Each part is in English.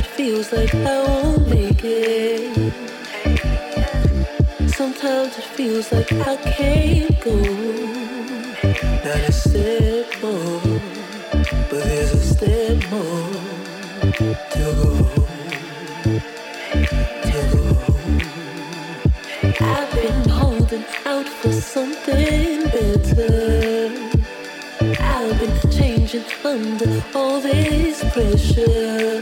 It feels like I won't make it. Sometimes it feels like I can't go. Not a step more, but there's a step more to go. To go. I've been holding out for something better. I've been changing under all this pressure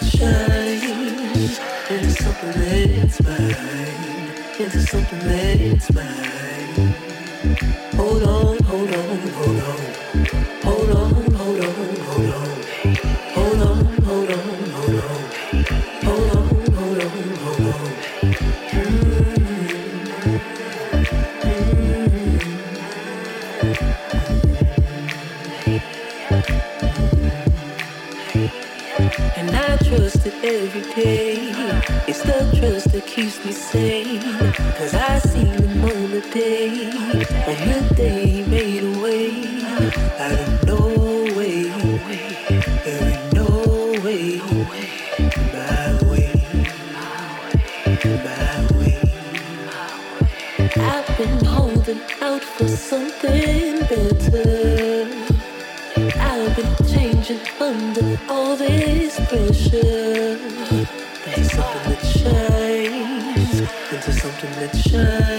that into something that's mine, into something that's mine. Hold on, hold on, every day. It's the trust that keeps me sane. Cause I see him on the day. On the day he made a way. Out of no way. There ain't no way. My way. My way. I've been holding out for something better. I've been changing under all this pressure. the church.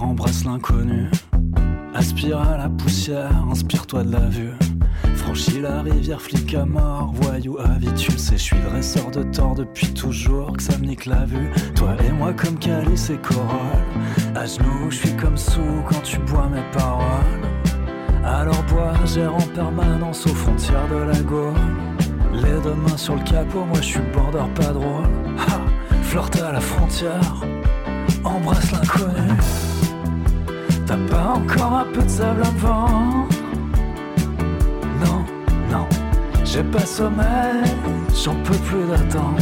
Embrasse l'inconnu. Aspire à la poussière, inspire-toi de la vue. Franchis la rivière, flic à mort, voyou habitué. C'est, je suis dresseur de tort depuis toujours, que ça me nique la vue. Toi et moi comme calice et corolle. À genoux, je suis comme sous quand tu bois mes paroles. Alors bois, gère en permanence aux frontières de la Gaule. Les deux mains sur le capot, moi je suis border pas drôle. Ha, flirte à la frontière, embrasse l'inconnu. T'as pas encore un peu de sable vendre Non, non, j'ai pas sommeil j'en peux plus d'attendre.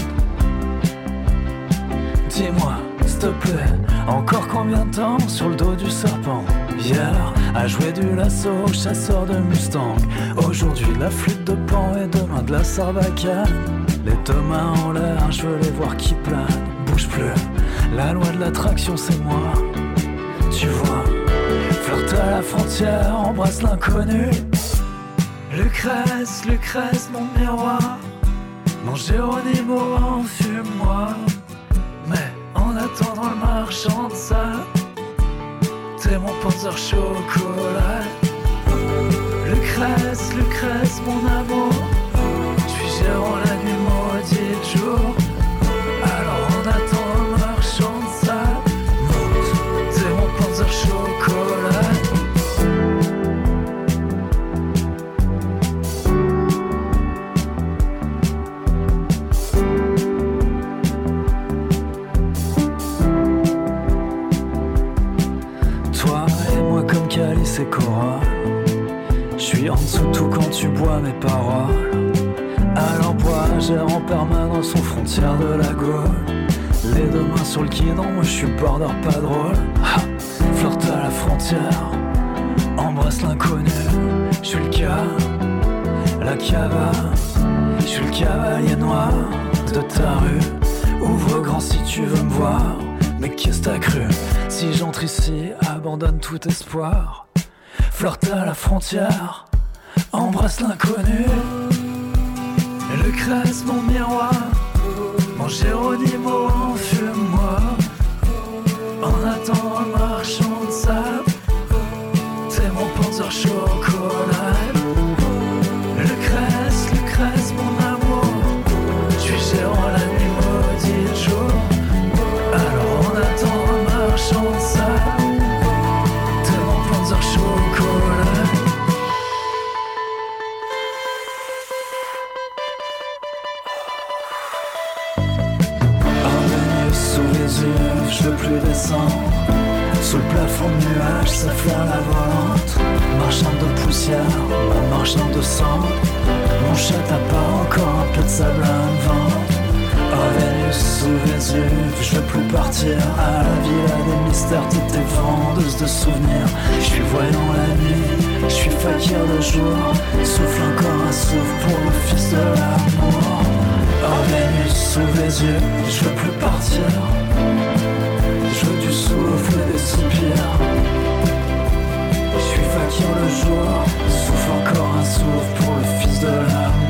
Dis-moi, s'il te plaît, encore combien de temps sur le dos du serpent? Hier, à jouer du lasso, chasseur de Mustang. Aujourd'hui, la flûte de pan et demain de la sarbacane. Les deux mains en l'air, je veux les voir qui planent. La loi de l'attraction, c'est moi. Tu vois, flirte à la frontière, embrasse l'inconnu. Lucrèce, Lucrèce, mon miroir. Mon Géronimo, enfume-moi. Mais en attendant le marchand de sable, t'es mon panzer chocolat. Lucrèce, Lucrèce, mon amour. Cora Je suis en dessous tout quand tu bois mes paroles. Alors bois, gère en permanence aux frontières de la Gaule. Les deux mains sur le guidon, moi je suis border pas drôle. Ha! Flirte à la frontière, embrasse l'inconnu. Je suis le gars, la cava. Je suis le cavalier noir de ta rue. Ouvre grand si tu veux me voir mais qu'est-ce t'as cru Si j'entre ici, abandonne tout espoir. Flirte à la frontière, embrasse l'inconnu. Lucrèce, mon miroir, mon Géronimo, enfume-moi. En attendant le marchand de sable, t'es mon panzer chocolat. Sous le plafond de nuages, ça flaire la volante Marchand de poussière, ma marchand de sang. Mon chat t'as pas encore un peu de sable à me vendre. Oh Vénus sous Vésuve, je veux plus partir à la villa des mystères, t'étais vendeuse de souvenirs. Je suis voyant la nuit, je suis fakir de jour, souffle encore un souffle pour le fils de l'amour. Oh Vénus sous Vésuve, je veux plus partir, je veux du souffle des soupirs. Je suis fakir le jour, souffle encore un souffle pour le fils de l'amour.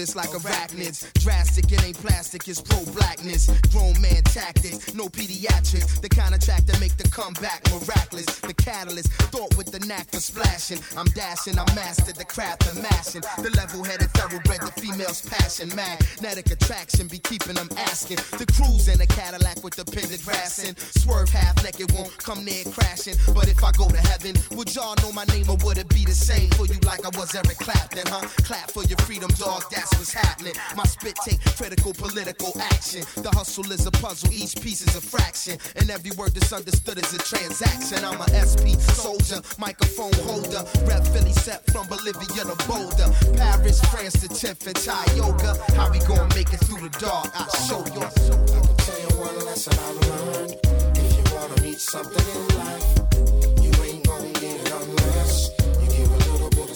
this like arachnids. Drastic, it ain't plastic, it's pro blackness. Grown man tactics, no pediatrics. The kind of track that make the comeback miraculous. The catalyst, thought with the knack for splashing. I'm dashing, I mastered the craft of mashing. The level headed thoroughbred, the female's passion. Magnetic attraction be keeping them asking. The cruise in a Cadillac with the pendant grassing. Swerve half naked, won't come near crashing. But if I go to heaven, would y'all know my name or would it be the same for you like I was Eric Clapton, huh? Clap for your freedom, dog, that's what's happening. My spit take critical political action. The hustle is a puzzle, each piece is a fraction. And every word that's understood is a transaction. I'm a SP soldier, microphone holder. Rep Philly set from Bolivia to Boulder. Paris, France to Tiffin, Thai yoga. How we gonna make it through the dark? I'll show you. I can tell you one lesson I learned. If you wanna reach something in life,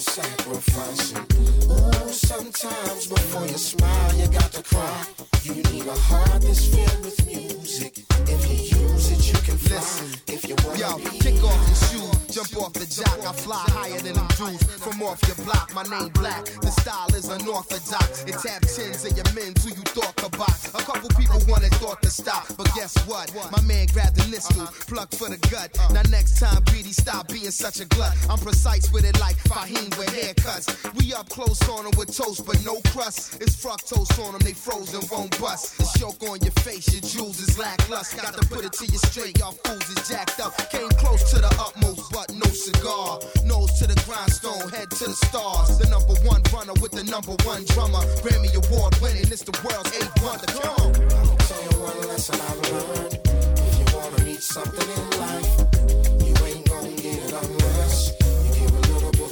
little bit of sacrifice. Ooh, sometimes before you smile, you got to cry. You need a heart that's filled with music. If you use it, you can fly. Listen. If you wanna Yo, kick off your shoes, jump off the jock. I fly higher than them dudes from off your block. My name black, the style is unorthodox. It tap tens of your men who you thought box. A couple people wanted thought to stop, but guess what? My man grabbed the nistle, uh-huh. plucked for the gut. Uh-huh. Now next time, greedy, stop being such a glut. I'm precise with it like Fahim with haircuts. We up close on them with toast, but no crust. It's fructose on them, they frozen, won't bust. The choke on your face, your jewels is lackluster. Got to put it to you straight, y'all fools is jacked up. Came close to the utmost, but no cigar. Nose to the grindstone, head to the stars. The number one runner with the number one drummer. Grammy Award winning, it's the world's eighth wonder. Come on. I'll tell you one lesson I've learned. If you wanna reach something in life,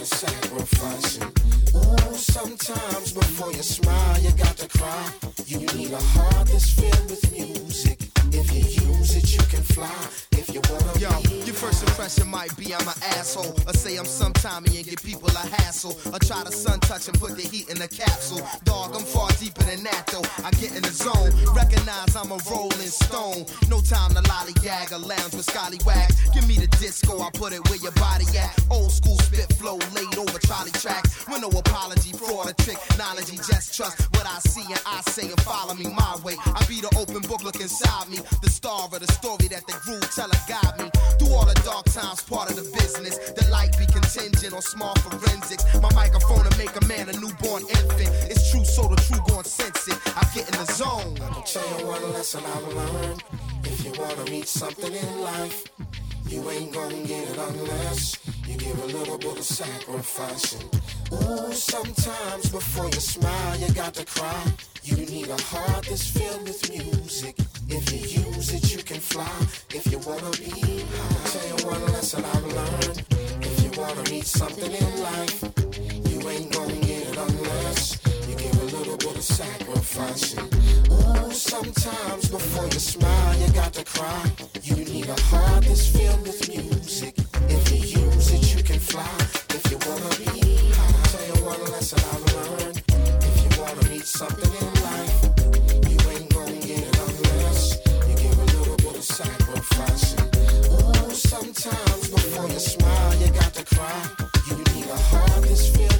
And, ooh, sometimes before you smile, you got to cry. You need a heart that's filled with music. If you use it, you can fly. If you wanna Yo, your first impression might be I'm an asshole. Or say I'm some sometimey and give people a hassle. Or try to sun touch and put the heat in a capsule. Dog, I'm far deeper than that though. I get in the zone. Recognize I'm a rolling stone. No time to lollygag or lounge with scallywags. Give me the disco, I put it where your body at. Old school spit flow laid over trolley tracks. With no apology, fraud or trick. Knowledge, just trust what I see and I say Of the story that the groove teller guide me. Through all the dark times, part of the business. The light be contingent on small forensics. My microphone to make a man a newborn infant. It's true, so the true gon' sense it. I get in the zone. I'll tell you one lesson I've learned. If you wanna reach something in life, you ain't gonna get it unless you give a little bit of sacrifice. Ooh, sometimes before you smile, you got to cry. You need a heart that's filled with music. If you use it, you can fly. If you wanna be high, I'll tell you one lesson I've learned. If you wanna reach something in life, you ain't gonna get it unless you give a little bit of sacrifice. Ooh, sometimes before you smile, you got to cry. You need a heart that's filled with music. If you use it, you can fly. If you wanna be high, I'll tell you one lesson I've learned. Wanna reach something in life, you ain't gonna get unless you give a little bit of sometimes before you smile, you got to cry. You need a heart that's filled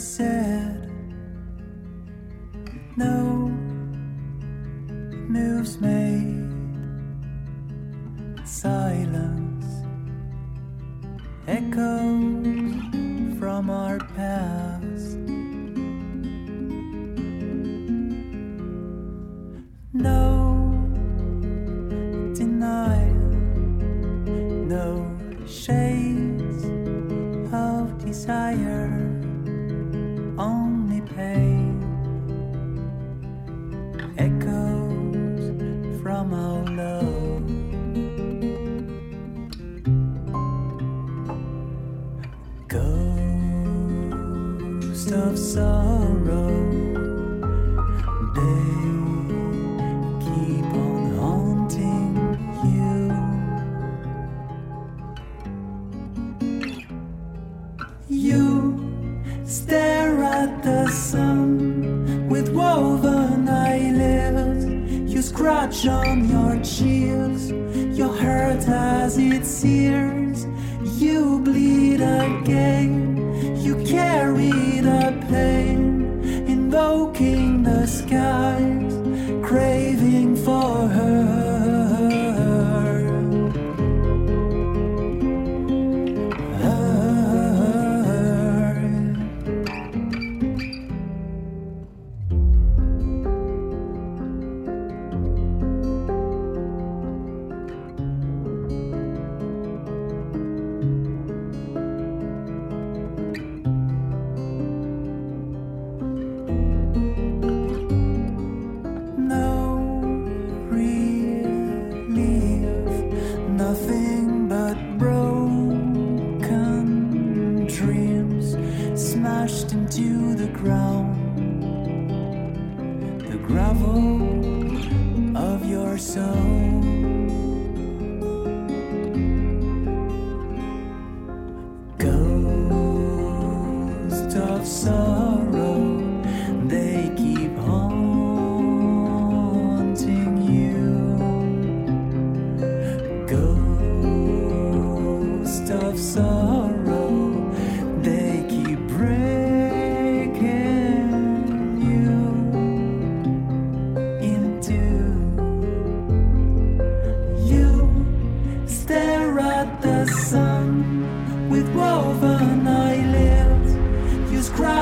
said. of sorrow.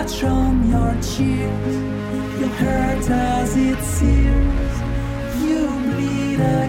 touch on your cheek, your hurt as it sears, you bleed again.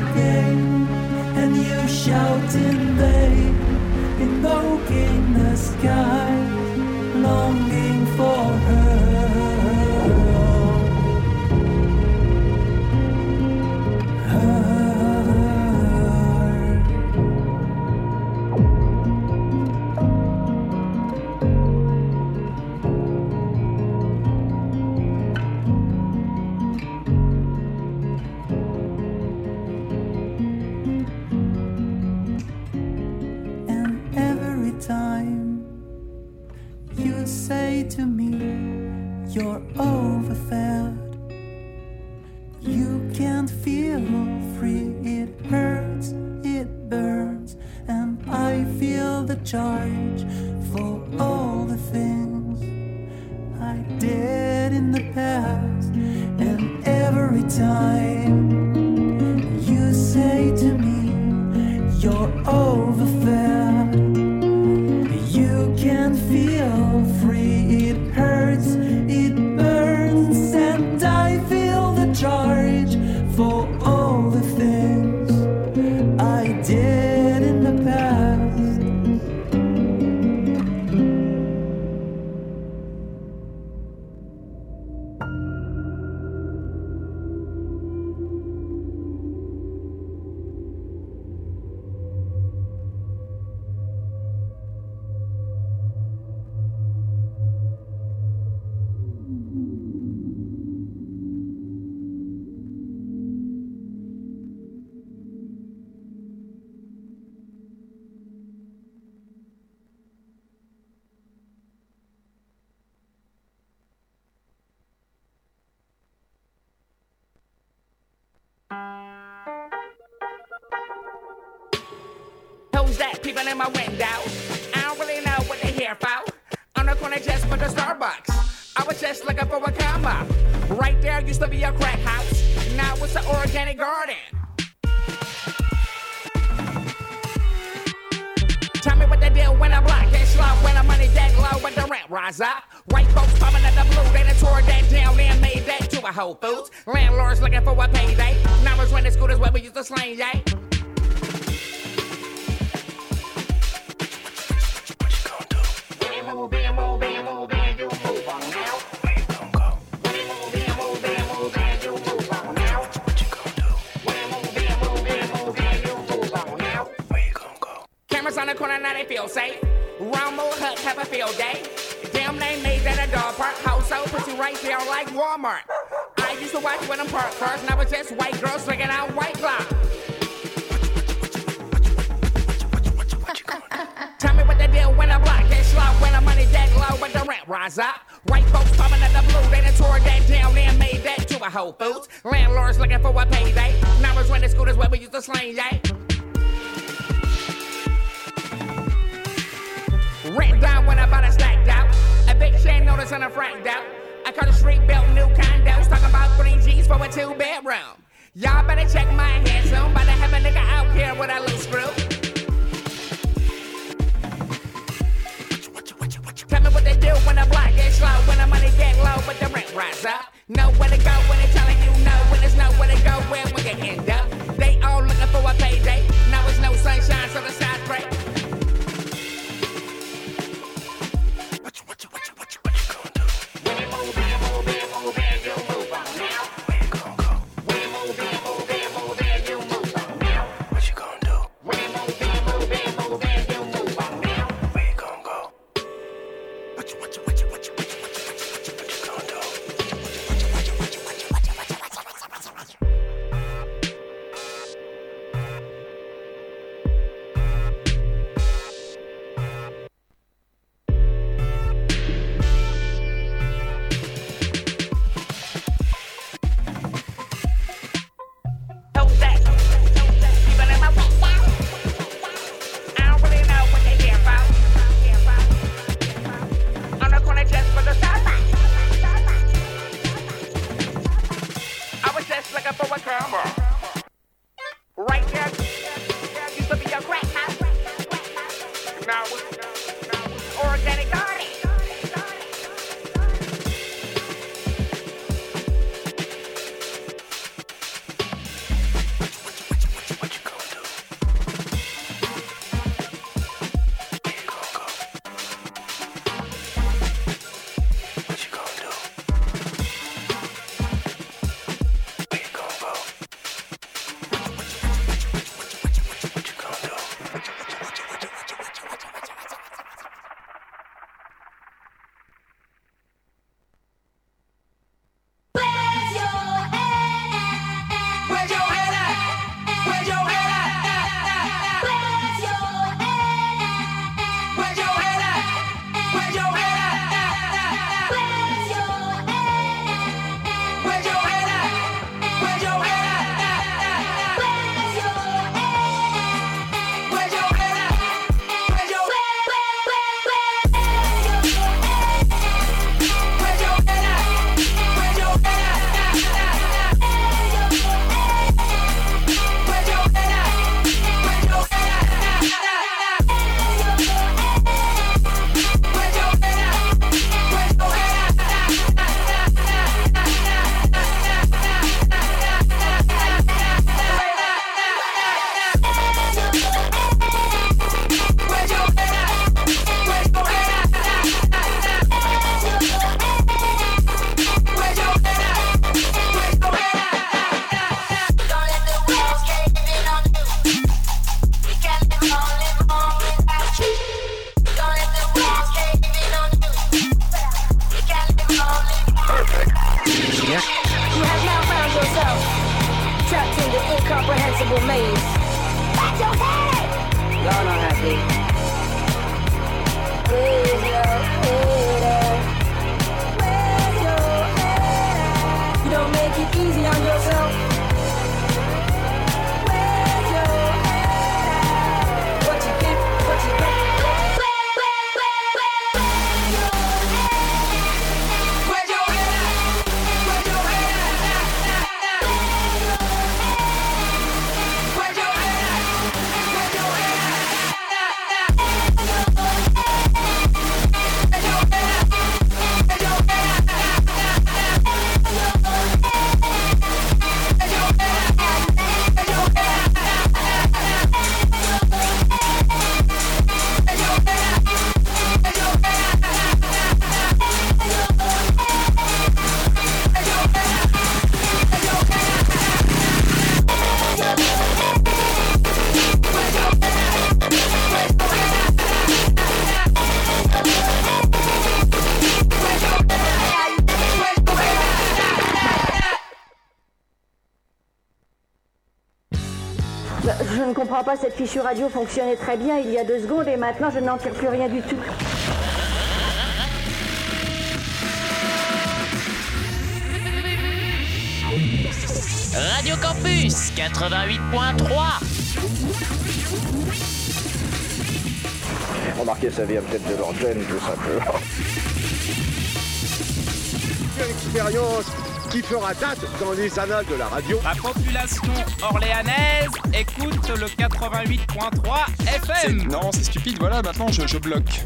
people in my window. I don't really know what they here for. On the corner just for the Starbucks. I was just looking for a comma. Right there used to be a crack house. Now it's an organic garden. Tell me what they do when I block that slow, when the money that low, when the rent rise up. White folks coming out the blue, they done tore that down and made that to a Whole Foods. Landlords looking for a payday. Now it's when the scooters where we used to sling, yeah. They feel safe. Round more hut, have a field day. Damn, they made that a dog park. house, Household pussy right there like Walmart. I used to watch when them park cars, now it's just white girls swinging out white clock. Tell me what they deal when I block that slow, when the money that low, but the rent rise up. White folks coming in the blue, they done tore that down and made that to a Whole Foods. Landlords looking for a payday. Now it's renting scooters where we used to slang, yeah. Rent down when I bought a stacked out. A big chain notice on a franked out. I call the street built new condos. Talking about three G's for a two bedroom. Y'all better check my head soon. About to have a nigga out here with a loose screw. Tell me what they do when the block gets slow, when the money get low, but the rent rise up. Know where to go when they telling you no, when there's nowhere to go, where we can end up. They all looking for a payday. Now it's no sunshine, so the sky's gray. Pas, cette fichue radio fonctionnait très bien il y a deux secondes et maintenant je n'en tire plus rien du tout. Radio Campus 88.3 Remarquez, ça vient peut-être de l'antenne, tout simplement. Une expérience qui fera date dans les annales de la radio. La population orléanaise écoute le 88.3 FM. Non, c'est stupide, voilà, maintenant je, bloque.